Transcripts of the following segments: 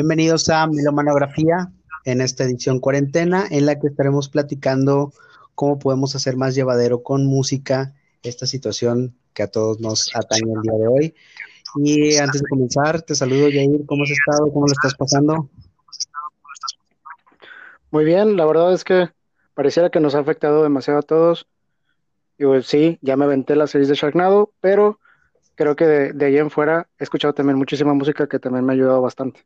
Bienvenidos a Melomanografía en esta edición cuarentena en la que estaremos platicando cómo podemos hacer más llevadero con música esta situación que a todos nos atañe el día de hoy. Y antes de comenzar, te saludo Jair, ¿cómo has estado? ¿Cómo lo estás pasando? Muy bien, la verdad es que pareciera que nos ha afectado demasiado a todos. Y pues, sí, ya me aventé la series de Sharknado, pero creo que de, de ahí en fuera he escuchado también muchísima música que también me ha ayudado bastante.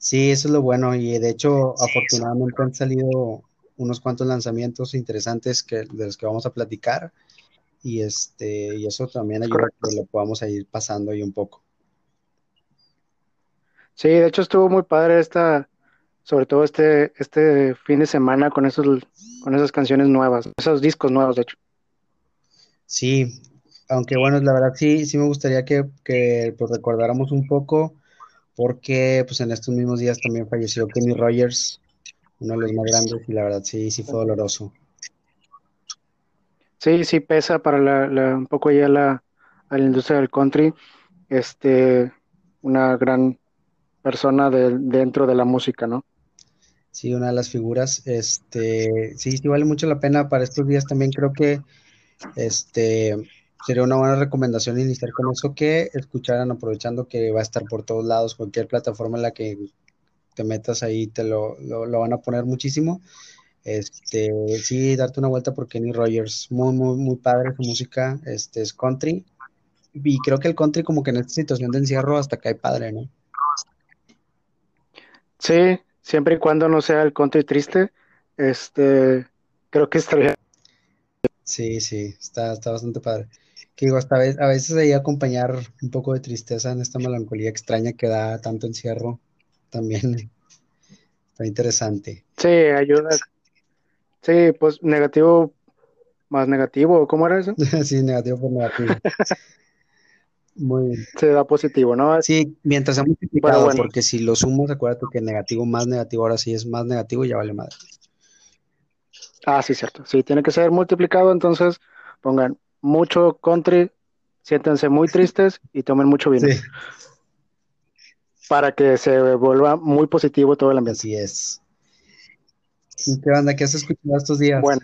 Sí, eso es lo bueno y de hecho afortunadamente han salido unos cuantos lanzamientos interesantes que, de los que vamos a platicar y este y eso también ayuda a que lo podamos ir pasando ahí un poco. Sí, de hecho estuvo muy padre esta, sobre todo este, este fin de semana con esos, con esas canciones nuevas, esos discos nuevos, de hecho. Sí, aunque bueno, la verdad sí, sí me gustaría que, que pues, recordáramos un poco porque pues en estos mismos días también falleció Kenny Rogers, uno de los más grandes, y la verdad sí, sí fue doloroso. Sí, sí pesa para la, un poco ya la, la industria del country, este, una gran persona de, dentro de la música, ¿no? Sí, una de las figuras, este, sí, sí vale mucho la pena para estos días también creo que, este, sería una buena recomendación iniciar con eso que escucharan aprovechando que va a estar por todos lados, cualquier plataforma en la que te metas ahí te lo, lo, van a poner muchísimo. Este, sí, darte una vuelta por Kenny Rogers, muy, muy, muy padre su música, este es country, y creo que el country como que en esta situación de encierro hasta cae padre, ¿no? Sí, siempre y cuando no sea el country triste, este, creo que estaría. Sí, sí, está, está bastante padre que digo, hasta a veces ahí acompañar un poco de tristeza en esta melancolía extraña que da tanto encierro, también está interesante. Sí, ayuda. Sí, pues negativo más negativo, ¿cómo era eso? sí, negativo por negativo. Muy bien. Se da positivo, ¿no? Sí, mientras sea multiplicado, porque si lo sumas, acuérdate que negativo más negativo, ahora sí es más negativo, ya vale madre. Ah, sí, cierto. Sí, tiene que ser multiplicado, entonces pongan mucho country, siéntense muy tristes y tomen mucho vino. Para que se vuelva muy positivo todo el ambiente. Así es. ¿Y qué onda? ¿Qué has escuchado estos días? Bueno,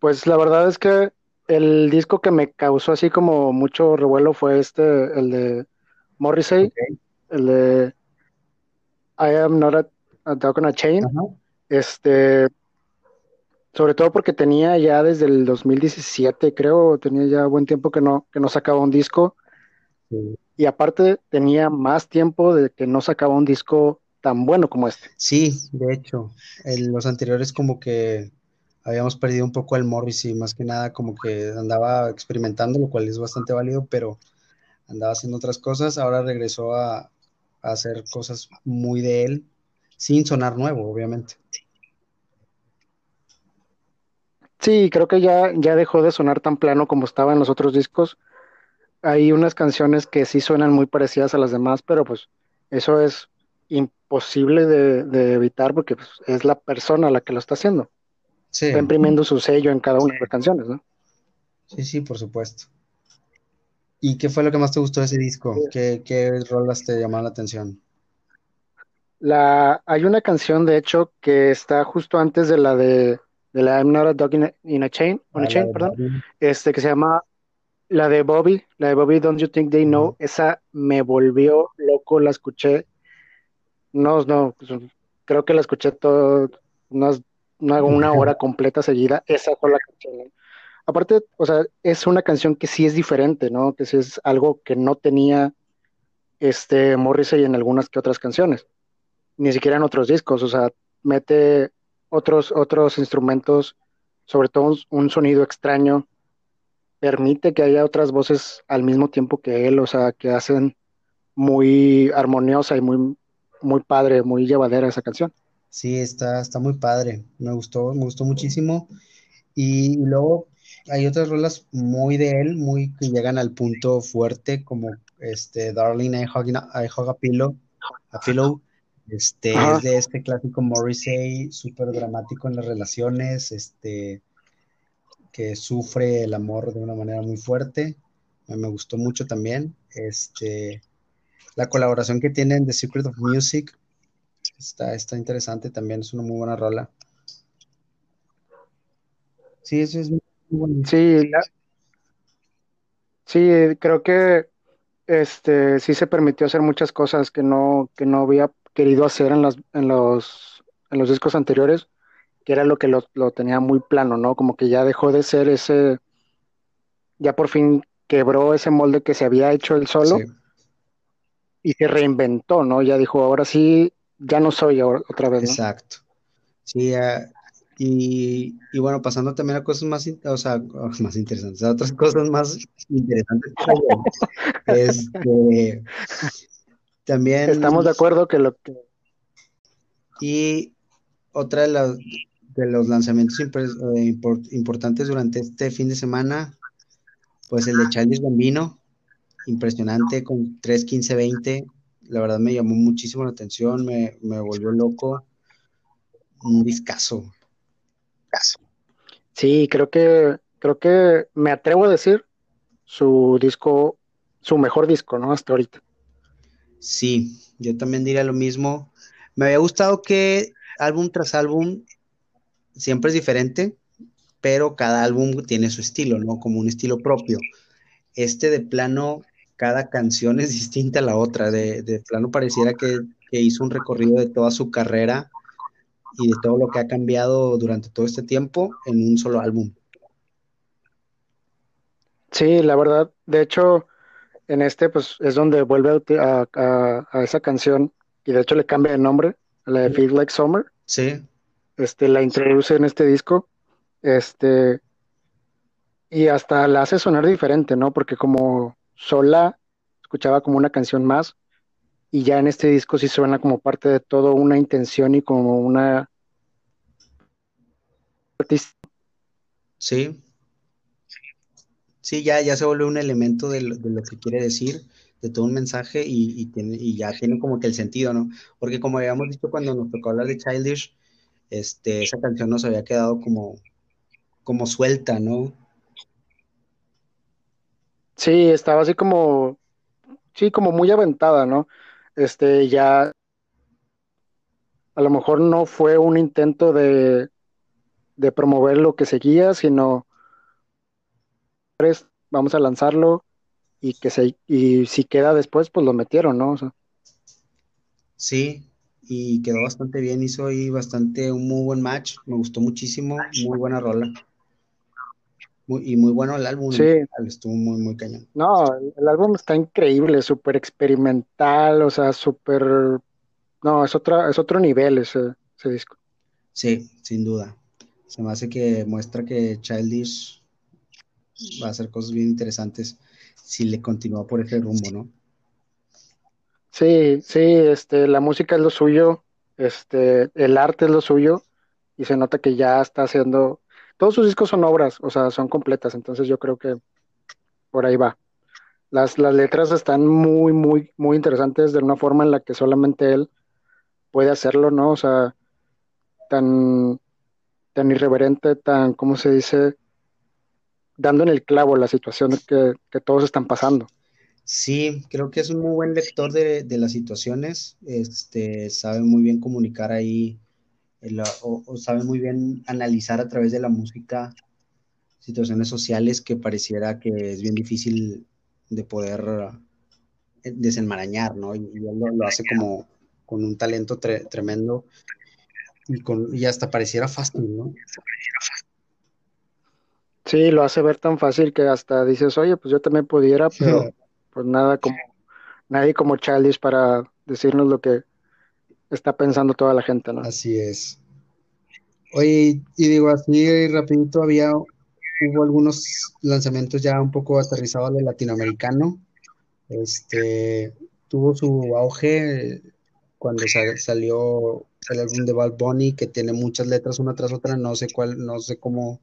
pues la verdad es que el disco que me causó así como mucho revuelo fue este, el de Morrissey, el de I am not a, a dog on a chain. Este, sobre todo porque tenía ya desde el 2017, creo, tenía ya buen tiempo que no, que no sacaba un disco. Y aparte tenía más tiempo de que no sacaba un disco tan bueno como este. Sí, de hecho, en los anteriores como que habíamos perdido un poco el Morris y más que nada como que andaba experimentando, lo cual es bastante válido, pero andaba haciendo otras cosas. Ahora regresó a, a hacer cosas muy de él, sin sonar nuevo, obviamente. Sí, creo que ya, ya dejó de sonar tan plano como estaba en los otros discos. Hay unas canciones que sí suenan muy parecidas a las demás, pero pues eso es imposible de, evitar porque pues, es la persona la que lo está haciendo. Sí. Está imprimiendo su sello en cada una de las canciones, ¿no? Sí, sí, por supuesto. ¿Y qué fue lo que más te gustó de ese disco? ¿Qué, qué rolas te llamaron la atención? La, hay una canción, de hecho, que está justo antes de la de de la I'm Not a Dog in a, Chain, on a ah, chain perdón, este que se llama la de Bobby, la de Bobby Don't You Think They Know, esa me volvió loco, la escuché, no, no, pues, creo que la escuché todo, unas, una, una hora completa seguida, esa fue la canción. Aparte, o sea, es una canción que sí es diferente, ¿no? Que sí es algo que no tenía este Morrissey en algunas que otras canciones, ni siquiera en otros discos, o sea, mete otros, otros instrumentos, sobre todo un, sonido extraño, permite que haya otras voces al mismo tiempo que él, o sea, que hacen muy armoniosa y muy, muy padre, muy llevadera esa canción. Sí, está, está muy padre, me gustó, me gustó muchísimo. Y luego hay otras rolas muy de él, muy que llegan al punto fuerte, como este Darling I Hug, I Hug a Pillow, a Pillow este, es de este clásico Morrissey, súper dramático en las relaciones, este, que sufre el amor de una manera muy fuerte. Me gustó mucho también. Este, La colaboración que tienen The Secret of Music está, está interesante también, es una muy buena rola. Sí, eso es muy bueno. Sí, sí, creo que este sí se permitió hacer muchas cosas que no, que no había querido hacer en, las, en, los, en los discos anteriores, que era lo que lo, lo tenía muy plano, ¿no? Como que ya dejó de ser ese, ya por fin quebró ese molde que se había hecho él solo y se reinventó, ¿no? Ya dijo, ahora sí, ya no soy otra vez. Exacto. Sí, uh, y, y, bueno, pasando también a cosas más, o sea, más interesantes, a otras cosas más interesantes. este, también. Estamos de acuerdo que lo que. Y otra de, las, de los lanzamientos eh, importantes durante este fin de semana, pues el de Charles Bambino, impresionante con 3, 15, 20. La verdad me llamó muchísimo la atención, me, me volvió loco. Un discazo. Sí, creo que, creo que me atrevo a decir su disco, su mejor disco, ¿no? Hasta ahorita. Sí, yo también diría lo mismo. Me había gustado que álbum tras álbum siempre es diferente, pero cada álbum tiene su estilo, ¿no? Como un estilo propio. Este de plano, cada canción es distinta a la otra. De, de plano pareciera que, que hizo un recorrido de toda su carrera y de todo lo que ha cambiado durante todo este tiempo en un solo álbum. Sí, la verdad, de hecho, en este pues es donde vuelve a, a, esa canción y de hecho le cambia de nombre, a la de Feel Like Summer. Sí. Este, la introduce en este disco, este, y hasta la hace sonar diferente, ¿no? Porque como sola escuchaba como una canción más, y ya en este disco sí suena como parte de todo una intención y como una Sí. Sí, ya, ya se vuelve un elemento de lo, que quiere decir, de todo un mensaje y, y ya tiene como que el sentido, ¿no? Porque como habíamos dicho cuando nos tocó hablar de Childish, este, esa canción nos había quedado como, como suelta, ¿no? Sí, estaba así como, sí, como muy aventada, ¿no? este, ya a lo mejor no fue un intento de, de promover lo que seguía, sino vamos a lanzarlo y que se y si queda después, pues lo metieron, ¿no? Sí, y quedó bastante bien, hizo ahí bastante un muy buen match, me gustó muchísimo, muy buena rola y muy bueno el álbum. Sí. Estuvo muy, muy cañón. No, el, álbum está increíble, súper experimental, o sea, súper... No, es, otra, es otro nivel ese, ese disco. Sí, sin duda. Se me hace que muestra que Childish va a hacer cosas bien interesantes si le continúa por ese rumbo, ¿no? Sí, sí, este, la música es lo suyo, este, el arte es lo suyo, y se nota que ya está haciendo todos sus discos son obras, o sea, son completas, entonces yo creo que por ahí va. Las, las letras están muy, muy, muy interesantes de una forma en la que solamente él puede hacerlo, ¿no? O sea, tan, tan irreverente, tan, ¿cómo se dice? Dando en el clavo la situación que, que todos están pasando. Sí, creo que es un muy buen lector de, de las situaciones, este, sabe muy bien comunicar ahí o, sabe muy bien analizar a través de la música situaciones sociales que pareciera que es bien difícil de poder eh, desenmarañar, ¿no? Y, él lo, hace como con un talento tremendo y, con, y hasta pareciera fácil, ¿no? Sí, lo hace ver tan fácil que hasta dices, oye, pues yo también pudiera, pero pues nada como, nadie como Childish para decirnos lo que está pensando toda la gente, ¿no? Así es. Oye, y digo así rapidito, había, hubo algunos lanzamientos ya un poco aterrizados de latinoamericano. Este, tuvo su auge cuando salió el álbum de Bad Bunny, que tiene muchas letras una tras otra, no sé cuál, no sé cómo,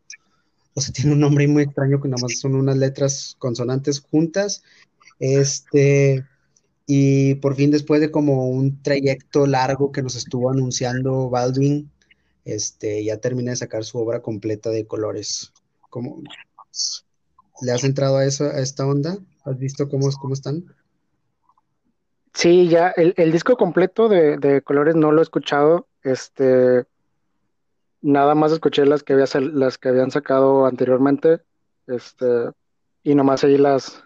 o sea, tiene un nombre muy extraño que nada más son unas letras consonantes juntas. Este, y por fin, después de como un trayecto largo que nos estuvo anunciando Baldwin, este, ya terminé de sacar su obra completa de colores. ¿Cómo, ¿Le has entrado a, eso, a esta onda? ¿Has visto cómo, cómo están? Sí, ya el, el disco completo de, de, Colores no lo he escuchado. Este, nada más escuché las que había las que habían sacado anteriormente. Este, y nomás ahí las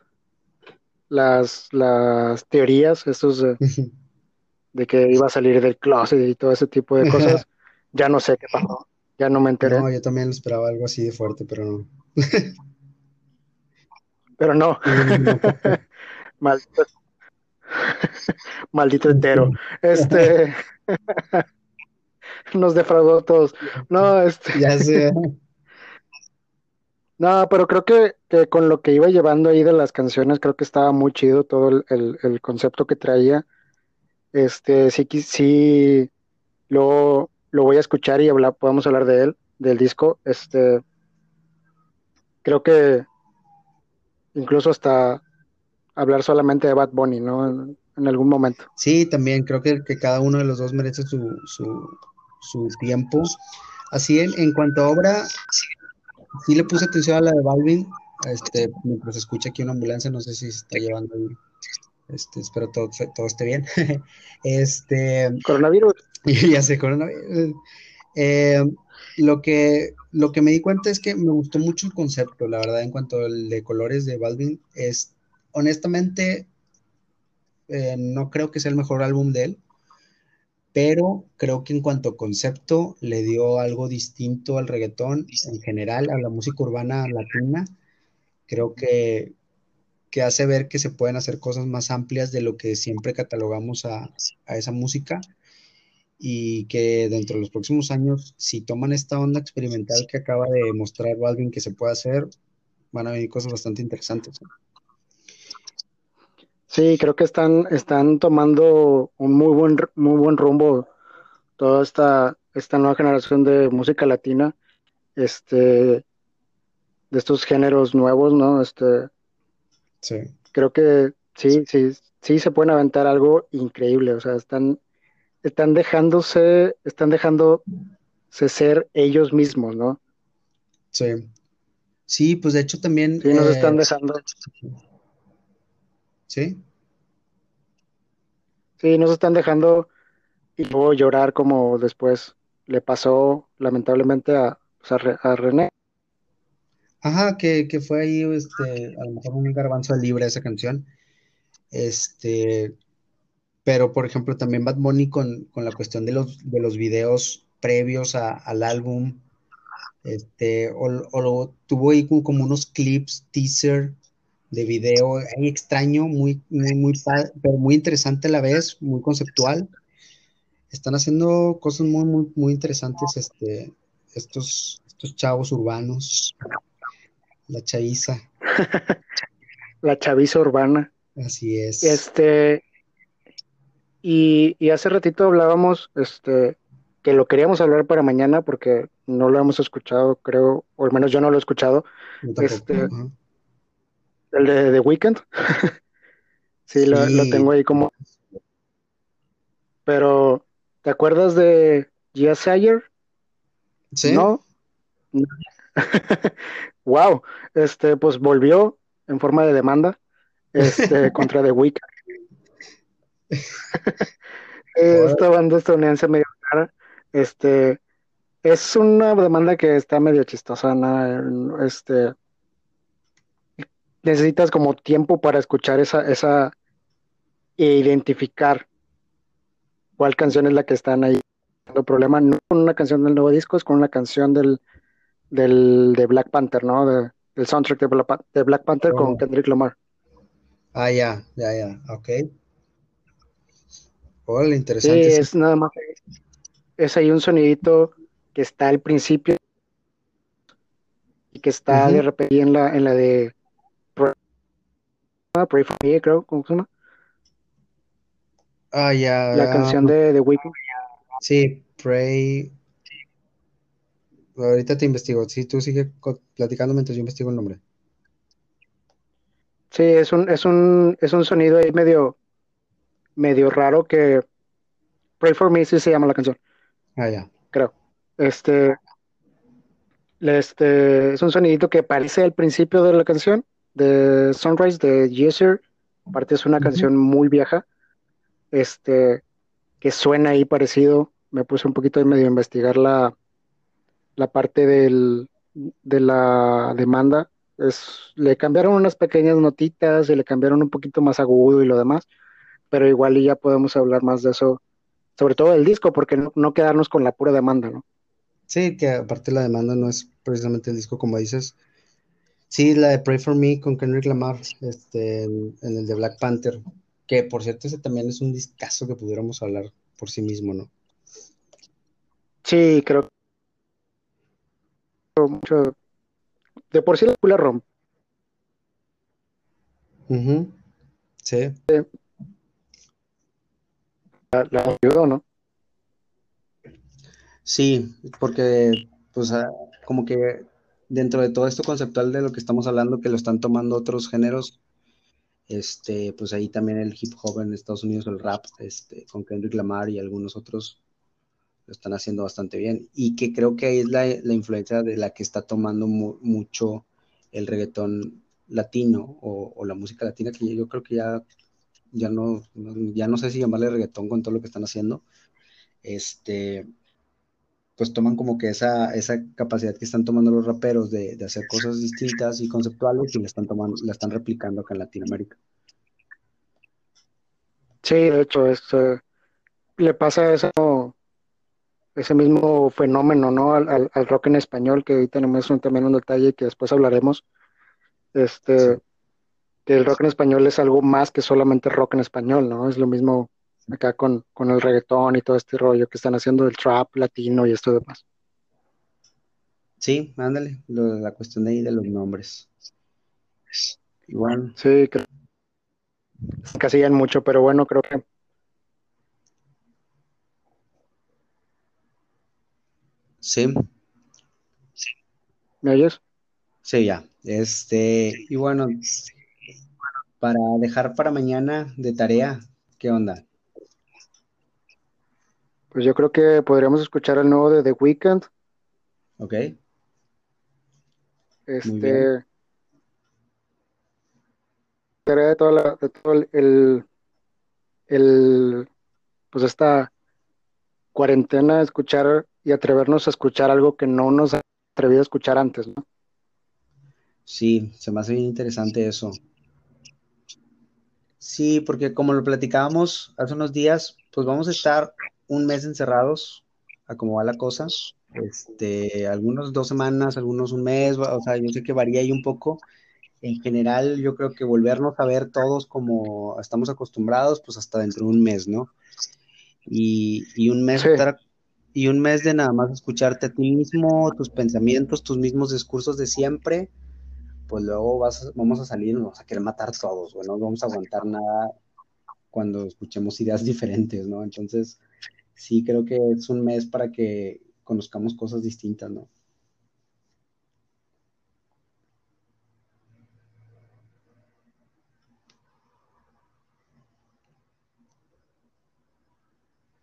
las, las teorías, estos de, de, que iba a salir del closet y todo ese tipo de cosas. ya no sé qué pasó. Ya no me enteré. No, yo también esperaba algo así de fuerte, pero no. pero no. Maldito, Maldito entero. Este nos defraudó a todos. No, este. Ya sé. No, pero creo que, con lo que iba llevando ahí de las canciones, creo que estaba muy chido todo el, concepto que traía. Este, sí, sí, lo, lo voy a escuchar y hablar, podemos hablar de él, del disco. Este, creo que incluso hasta hablar solamente de Bad Bunny, ¿no? En, algún momento. Sí, también creo que, cada uno de los dos merece su, su, su tiempo. Así en, en cuanto a obra, sí le puse atención a la de Balvin, este, mientras escucha aquí una ambulancia, no sé si se está llevando este, espero todo, todo esté bien. este, coronavirus. ya sé, coronavirus. Eh, lo que, lo que me di cuenta es que me gustó mucho el concepto, la verdad, en cuanto al de colores de Balvin, es honestamente, eh, no creo que sea el mejor álbum de él, pero creo que en cuanto a concepto le dio algo distinto al reggaetón en general, a la música urbana latina. Creo que, que hace ver que se pueden hacer cosas más amplias de lo que siempre catalogamos a, a esa música y que dentro de los próximos años, si toman esta onda experimental que acaba de mostrar Balvin que se puede hacer, van a venir cosas bastante interesantes. Sí, creo que están, están tomando un muy buen, muy buen rumbo toda esta, esta nueva generación de música latina, este, de estos géneros nuevos, ¿no? Este, sí. Creo que sí, sí, sí se pueden aventar algo increíble, o sea, están, están dejándose, están dejándose ser ellos mismos, ¿no? Sí. Sí, pues de hecho también. Sí, nos están eh, dejando. ¿Sí? Sí, nos están dejando y luego llorar como después le pasó lamentablemente a, pues, a, René. Ajá, que, fue ahí este, a lo mejor un garbanzo libre esa canción. Este, pero por ejemplo también Bad Bunny con, la cuestión de los, de los videos previos al álbum, este, o, lo, tuvo ahí como unos clips, teaser de video ahí extraño, muy, muy, muy, pero muy interesante a la vez, muy conceptual. Están haciendo cosas muy, muy, muy interesantes este, estos, estos chavos urbanos, la chaviza. la chaviza urbana. Así es. Este, y, y, hace ratito hablábamos, este, que lo queríamos hablar para mañana porque no lo hemos escuchado, creo, o al menos yo no lo he escuchado. Este, el de The Weeknd. sí, Lo, tengo ahí como. Pero, ¿te acuerdas de Gia Sayer? Sí. ¿No? wow. Este, pues volvió en forma de demanda este, contra The Weeknd. Esta banda estadounidense medio cara. Este, es una demanda que está medio chistosa, ¿no? Este, necesitas como tiempo para escuchar esa, esa e identificar cuál canción es la que están ahí. El problema no con una canción del nuevo disco, es con una canción del, del de Black Panther, ¿no? De, del soundtrack de Black, de Black Panther con oh. Kendrick Lamar. Ah, ya, ya, ya, ok. Hola, interesante. Sí, es nada más. Es ahí un sonidito que está al principio y que está de repente en la, en la de Pray for Me, creo, ¿cómo se llama? Ah, ya. La canción de The Weeknd. Sí, Pray. Ahorita te investigo. Si tú sigues platicando mientras yo investigo el nombre. Sí, es un, es un, es un sonido ahí medio, medio raro que Pray for Me sí se llama la canción. Ah, ya. Creo. Este, este, es un sonidito que aparece al principio de la canción de Sunrise de Yeser. Aparte es una canción muy vieja. este, que suena ahí parecido. Me puse un poquito de medio a investigar la, la parte del, de la demanda. Es, le cambiaron unas pequeñas notitas y le cambiaron un poquito más agudo y lo demás, pero igual ya podemos hablar más de eso, sobre todo del disco, porque no, no quedarnos con la pura demanda, ¿no? Sí, que aparte la demanda no es precisamente el disco como dices. Sí, la de Pray for Me con Kendrick Lamar, este, en, el de Black Panther, que por cierto ese también es un discazo que pudiéramos hablar por sí mismo, ¿no? Sí, creo que mucho de por sí la película rompe. Sí. La, la ayudó, ¿no? Sí, porque pues ah, como que dentro de todo esto conceptual de lo que estamos hablando, que lo están tomando otros géneros, este, pues ahí también el hip hop en Estados Unidos, el rap, este, con Kendrick Lamar y algunos otros lo están haciendo bastante bien. Y que creo que ahí es la, influencia de la que está tomando mucho el reggaetón latino o, la música latina, que yo creo que ya, ya no, ya no sé si llamarle reggaetón con todo lo que están haciendo. Este, pues toman como que esa, esa capacidad que están tomando los raperos de, hacer cosas distintas y conceptuales y la están tomando, la están replicando acá en Latinoamérica. Sí, de hecho, este, le pasa eso, ese mismo fenómeno, ¿no? Al, rock en español, que hoy tenemos un, también un detalle que después hablaremos. Este, que el rock en español es algo más que solamente rock en español, ¿no? Es lo mismo acá con, con el reggaetón y todo este rollo que están haciendo del trap latino y esto demás. Sí, ándale, la cuestión de ahí de los nombres. Igual. Sí, creo que mucho, pero bueno, creo que. Sí. ¿Me oyes? Sí, ya. Este, y bueno, para dejar para mañana de tarea, ¿qué onda? Pues yo creo que podríamos escuchar el nuevo de The Weeknd. Ok. Este. De, toda la, de todo el, el, pues esta cuarentena, escuchar y atrevernos a escuchar algo que no nos ha atrevido a escuchar antes, ¿no? Sí, se me hace bien interesante eso. Sí, porque como lo platicábamos hace unos días, pues vamos a estar un mes encerrados, a cómo va la cosa. Este, algunos dos semanas, algunos un mes, o sea, yo sé que varía ahí un poco. En general, yo creo que volvernos a ver todos como estamos acostumbrados, pues hasta dentro de un mes, ¿no? Y, y un mes y un mes de nada más escucharte a ti mismo, tus pensamientos, tus mismos discursos de siempre, pues luego vas, vamos a salir nos vamos a querer matar todos, bueno, no vamos a aguantar nada cuando escuchemos ideas diferentes, ¿no? Entonces, sí creo que es un mes para que conozcamos cosas distintas, ¿no?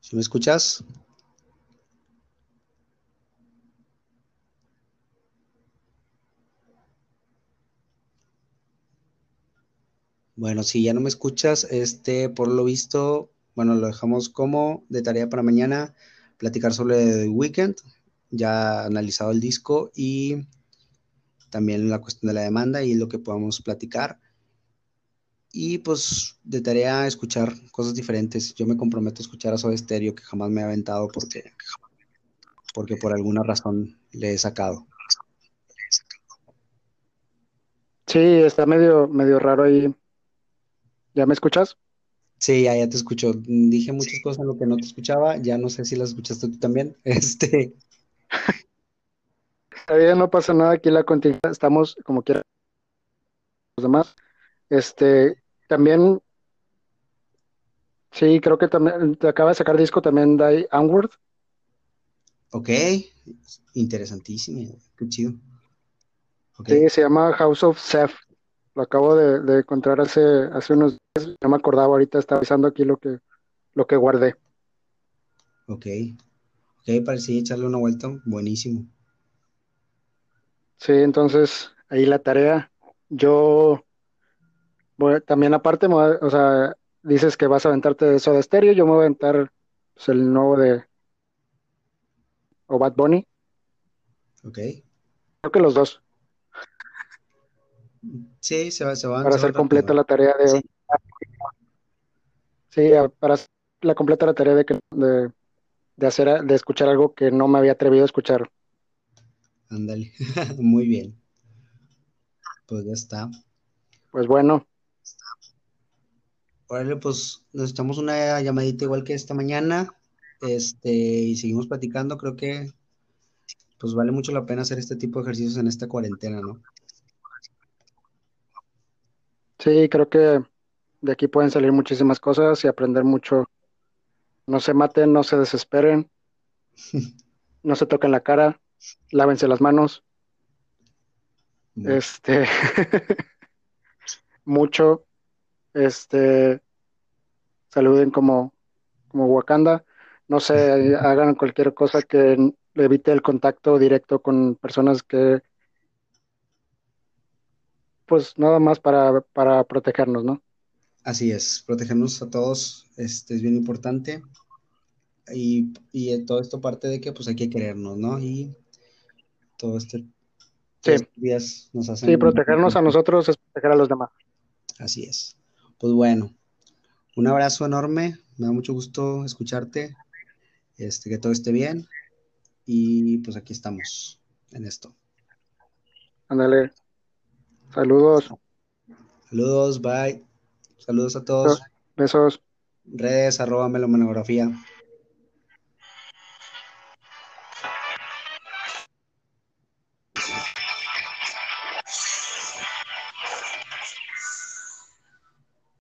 ¿Sí me escuchas? Bueno, si ya no me escuchas, este, por lo visto, bueno, lo dejamos como de tarea para mañana, platicar sobre The Weekend, ya analizado el disco y también la cuestión de la demanda y lo que podamos platicar. Y pues de tarea escuchar cosas diferentes. Yo me comprometo a escuchar a Soda Stereo, que jamás me ha aventado porque, porque por alguna razón le he sacado. Sí, está medio, medio raro ahí. ¿Ya me escuchas? Sí, ya, te escucho. Dije muchas cosas en lo que no te escuchaba. Ya no sé si las escuchaste tú también. Este. Todavía no pasa nada aquí la continuidad. Estamos como quiera. Los demás. Este, también. Sí, creo que también te acaba de sacar disco también Die Onward. Ok, interesantísimo. Qué chido. Sí, se llama House of Seth. Lo acabo de, encontrar hace, hace unos días, no me acordaba ahorita, estaba avisando aquí lo que, lo que guardé. Ok, ok, parecía echarle una vuelta, buenísimo. Sí, entonces ahí la tarea. Yo también aparte, o sea, dices que vas a aventarte de Soda Stereo, yo me voy a aventar pues, el nuevo de o Bad Bunny. Ok. Creo que los dos. Sí, se, va, se van. Para hacer completa la tarea de. Sí. sí, para hacer la completa la tarea de, de, de, hacer, de escuchar algo que no me había atrevido a escuchar. Ándale, muy bien. Pues ya está. Pues bueno. Órale, pues nos echamos una llamadita igual que esta mañana. Este, y seguimos platicando. Creo que pues vale mucho la pena hacer este tipo de ejercicios en esta cuarentena, ¿no? Sí, creo que de aquí pueden salir muchísimas cosas y aprender mucho. No se maten, no se desesperen, no se toquen la cara, lávense las manos. Este, mucho, este, saluden como, como Wakanda. No se hagan cualquier cosa que evite el contacto directo con personas que, pues nada más para, para protegernos, ¿no? Así es, protegernos a todos este, es bien importante. Y, y todo esto parte de que pues hay que querernos, ¿no? Y todo este sí. días nos hacen... Sí, protegernos a nosotros es proteger a los demás. Así es. Pues bueno, un abrazo enorme, me da mucho gusto escucharte, este, que todo esté bien y pues aquí estamos en esto. Ándale. Saludos. Saludos, bye. Saludos a todos. Besos. Redes, arroba melomanografía.